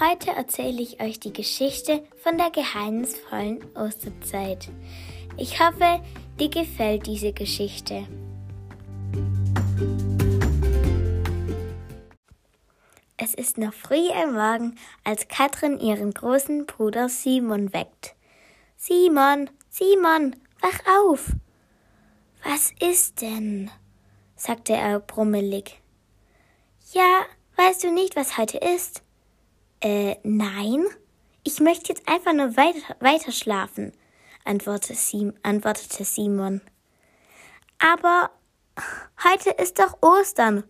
Heute erzähle ich euch die Geschichte von der geheimnisvollen Osterzeit. Ich hoffe, dir gefällt diese Geschichte. Es ist noch früh am Morgen, als Katrin ihren großen Bruder Simon weckt. Simon, Simon, wach auf! Was ist denn? sagte er brummelig. Ja, weißt du nicht, was heute ist? Äh, nein. Ich möchte jetzt einfach nur weiter, weiter schlafen, antwortete, Sim, antwortete Simon. Aber heute ist doch Ostern.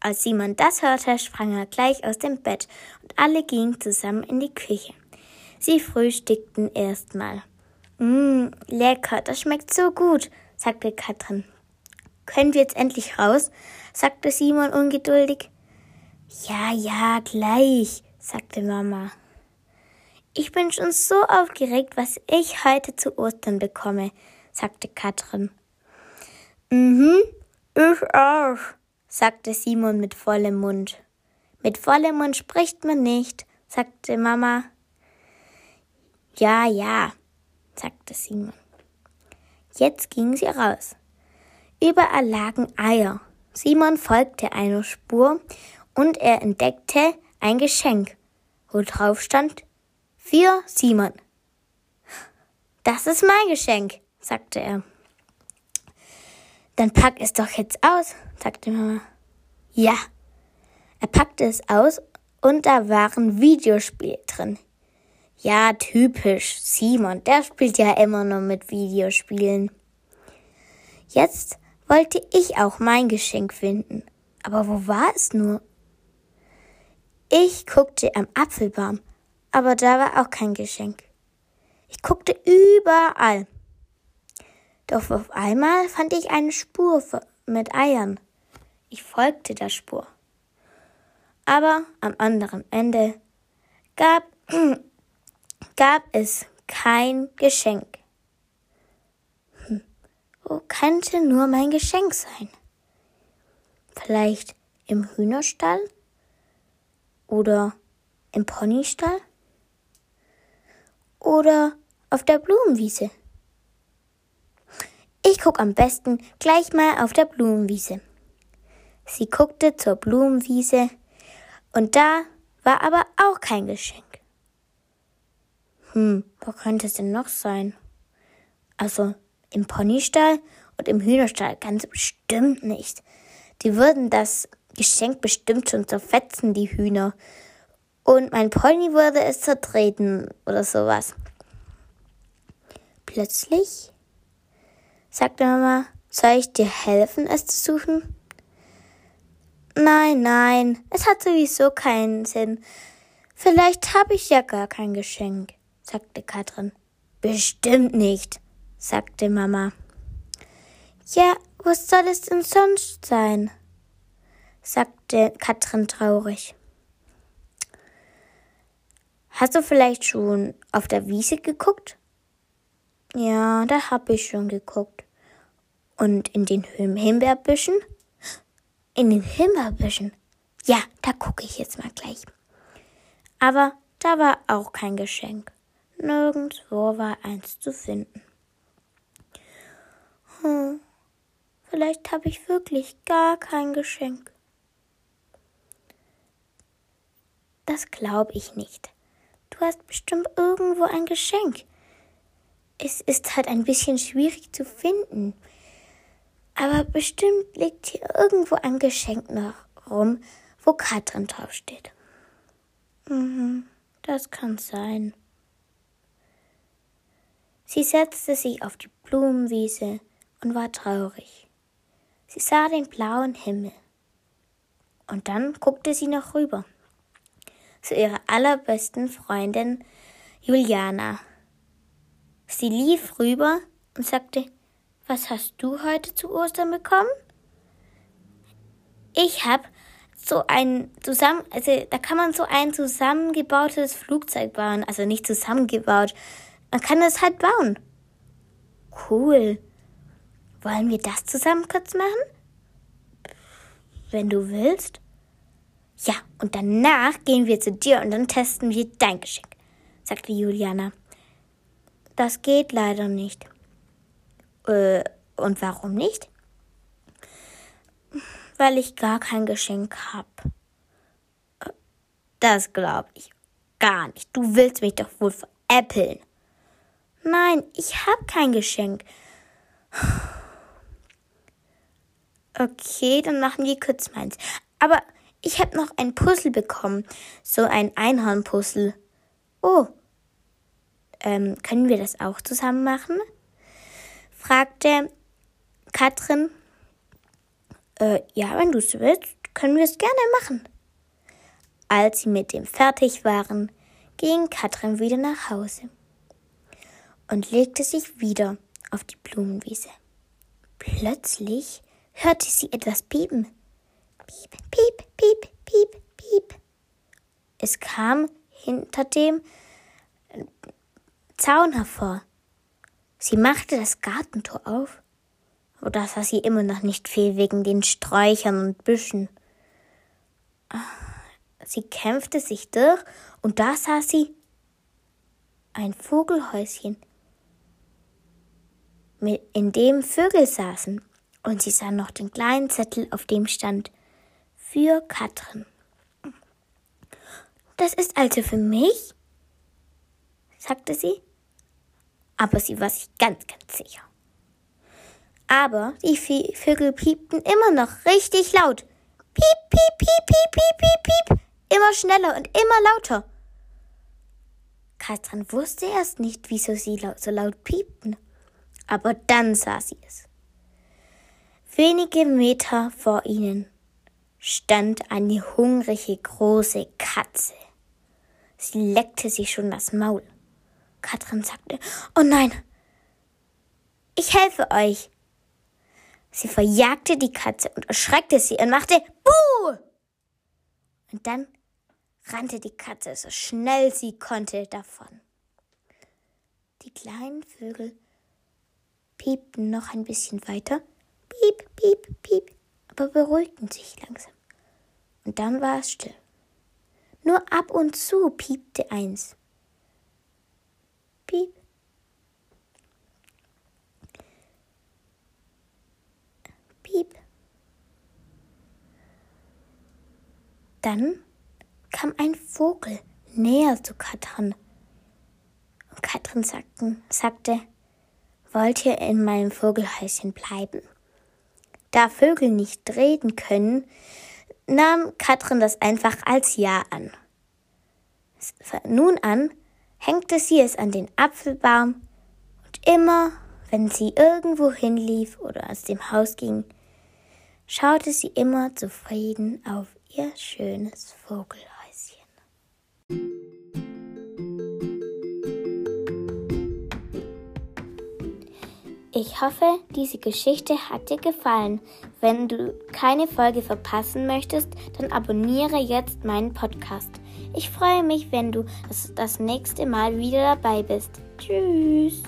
Als Simon das hörte, sprang er gleich aus dem Bett und alle gingen zusammen in die Küche. Sie frühstückten erstmal. Mmm, lecker, das schmeckt so gut, sagte Katrin. Können wir jetzt endlich raus? sagte Simon ungeduldig. Ja, ja, gleich, sagte Mama. Ich bin schon so aufgeregt, was ich heute zu Ostern bekomme, sagte Katrin. Mhm, ich auch, sagte Simon mit vollem Mund. Mit vollem Mund spricht man nicht, sagte Mama. Ja, ja, sagte Simon. Jetzt gingen sie raus. Überall lagen Eier. Simon folgte einer Spur und er entdeckte ein Geschenk, wo drauf stand für Simon. Das ist mein Geschenk, sagte er. Dann pack es doch jetzt aus, sagte Mama. Ja. Er packte es aus und da waren Videospiele drin. Ja, typisch. Simon, der spielt ja immer nur mit Videospielen. Jetzt wollte ich auch mein Geschenk finden. Aber wo war es nur? Ich guckte am Apfelbaum, aber da war auch kein Geschenk. Ich guckte überall. Doch auf einmal fand ich eine Spur mit Eiern. Ich folgte der Spur. Aber am anderen Ende gab, gab es kein Geschenk. Wo könnte nur mein Geschenk sein? Vielleicht im Hühnerstall? Oder im Ponystall? Oder auf der Blumenwiese? Ich guck am besten gleich mal auf der Blumenwiese. Sie guckte zur Blumenwiese und da war aber auch kein Geschenk. Hm, wo könnte es denn noch sein? Also im Ponystall und im Hühnerstall ganz bestimmt nicht. Die würden das Geschenk bestimmt schon zerfetzen, die Hühner. Und mein Pony würde es zertreten oder sowas. Plötzlich sagte Mama, soll ich dir helfen, es zu suchen? Nein, nein, es hat sowieso keinen Sinn. Vielleicht habe ich ja gar kein Geschenk, sagte Katrin. Bestimmt nicht, sagte Mama. Ja, was soll es denn sonst sein? Sagte Katrin traurig. Hast du vielleicht schon auf der Wiese geguckt? Ja, da hab ich schon geguckt. Und in den Himbeerbüschen? In den Himbeerbüschen? Ja, da gucke ich jetzt mal gleich. Aber da war auch kein Geschenk. Nirgendwo war eins zu finden. Hm, vielleicht habe ich wirklich gar kein Geschenk. Das glaube ich nicht. Du hast bestimmt irgendwo ein Geschenk. Es ist halt ein bisschen schwierig zu finden. Aber bestimmt liegt hier irgendwo ein Geschenk noch rum, wo Katrin draufsteht. Mhm, das kann sein. Sie setzte sich auf die Blumenwiese und war traurig. Sie sah den blauen Himmel. Und dann guckte sie noch rüber zu ihrer allerbesten Freundin Juliana. Sie lief rüber und sagte, was hast du heute zu Ostern bekommen? Ich habe so ein zusammen, also da kann man so ein zusammengebautes Flugzeug bauen, also nicht zusammengebaut. Man kann es halt bauen. Cool. Wollen wir das zusammen kurz machen? Wenn du willst. Ja, und danach gehen wir zu dir und dann testen wir dein Geschenk, sagte Juliana. Das geht leider nicht. Äh, und warum nicht? Weil ich gar kein Geschenk hab. Das glaube ich gar nicht. Du willst mich doch wohl veräppeln. Nein, ich hab kein Geschenk. Okay, dann machen wir kurz meins. Aber ich habe noch ein Puzzle bekommen. So ein Einhornpuzzle. Oh. Ähm, können wir das auch zusammen machen? fragte Katrin. Äh, ja, wenn du es willst, können wir es gerne machen. Als sie mit dem fertig waren, ging Katrin wieder nach Hause und legte sich wieder auf die Blumenwiese. Plötzlich hörte sie etwas piepen. Piep, piep, piep, piep, piep. Es kam hinter dem Zaun hervor. Sie machte das Gartentor auf, aber da sah sie immer noch nicht viel wegen den Sträuchern und Büschen. Sie kämpfte sich durch und da sah sie ein Vogelhäuschen, in dem Vögel saßen und sie sah noch den kleinen Zettel, auf dem stand für Katrin. Das ist also für mich? sagte sie. Aber sie war sich ganz, ganz sicher. Aber die Vögel piepten immer noch richtig laut. Piep, piep, piep, piep, piep, piep, piep. Immer schneller und immer lauter. Katrin wusste erst nicht, wieso sie so laut piepten. Aber dann sah sie es. Wenige Meter vor ihnen stand eine hungrige große Katze. Sie leckte sich schon das Maul. Katrin sagte, Oh nein, ich helfe euch. Sie verjagte die Katze und erschreckte sie und machte Buh! Und dann rannte die Katze so schnell sie konnte davon. Die kleinen Vögel piepten noch ein bisschen weiter piep, piep, piep, aber beruhigten sich langsam. Und dann war es still. Nur ab und zu piepte eins. Piep. Piep. Dann kam ein Vogel näher zu Katrin. Und Katrin sagten, sagte, wollt ihr in meinem Vogelhäuschen bleiben? Da Vögel nicht reden können, nahm Katrin das einfach als Ja an. Nun an hängte sie es an den Apfelbaum und immer, wenn sie irgendwo hinlief oder aus dem Haus ging, schaute sie immer zufrieden auf ihr schönes Vogelhäuschen. Ich hoffe, diese Geschichte hat dir gefallen. Wenn du keine Folge verpassen möchtest, dann abonniere jetzt meinen Podcast. Ich freue mich, wenn du das, das nächste Mal wieder dabei bist. Tschüss.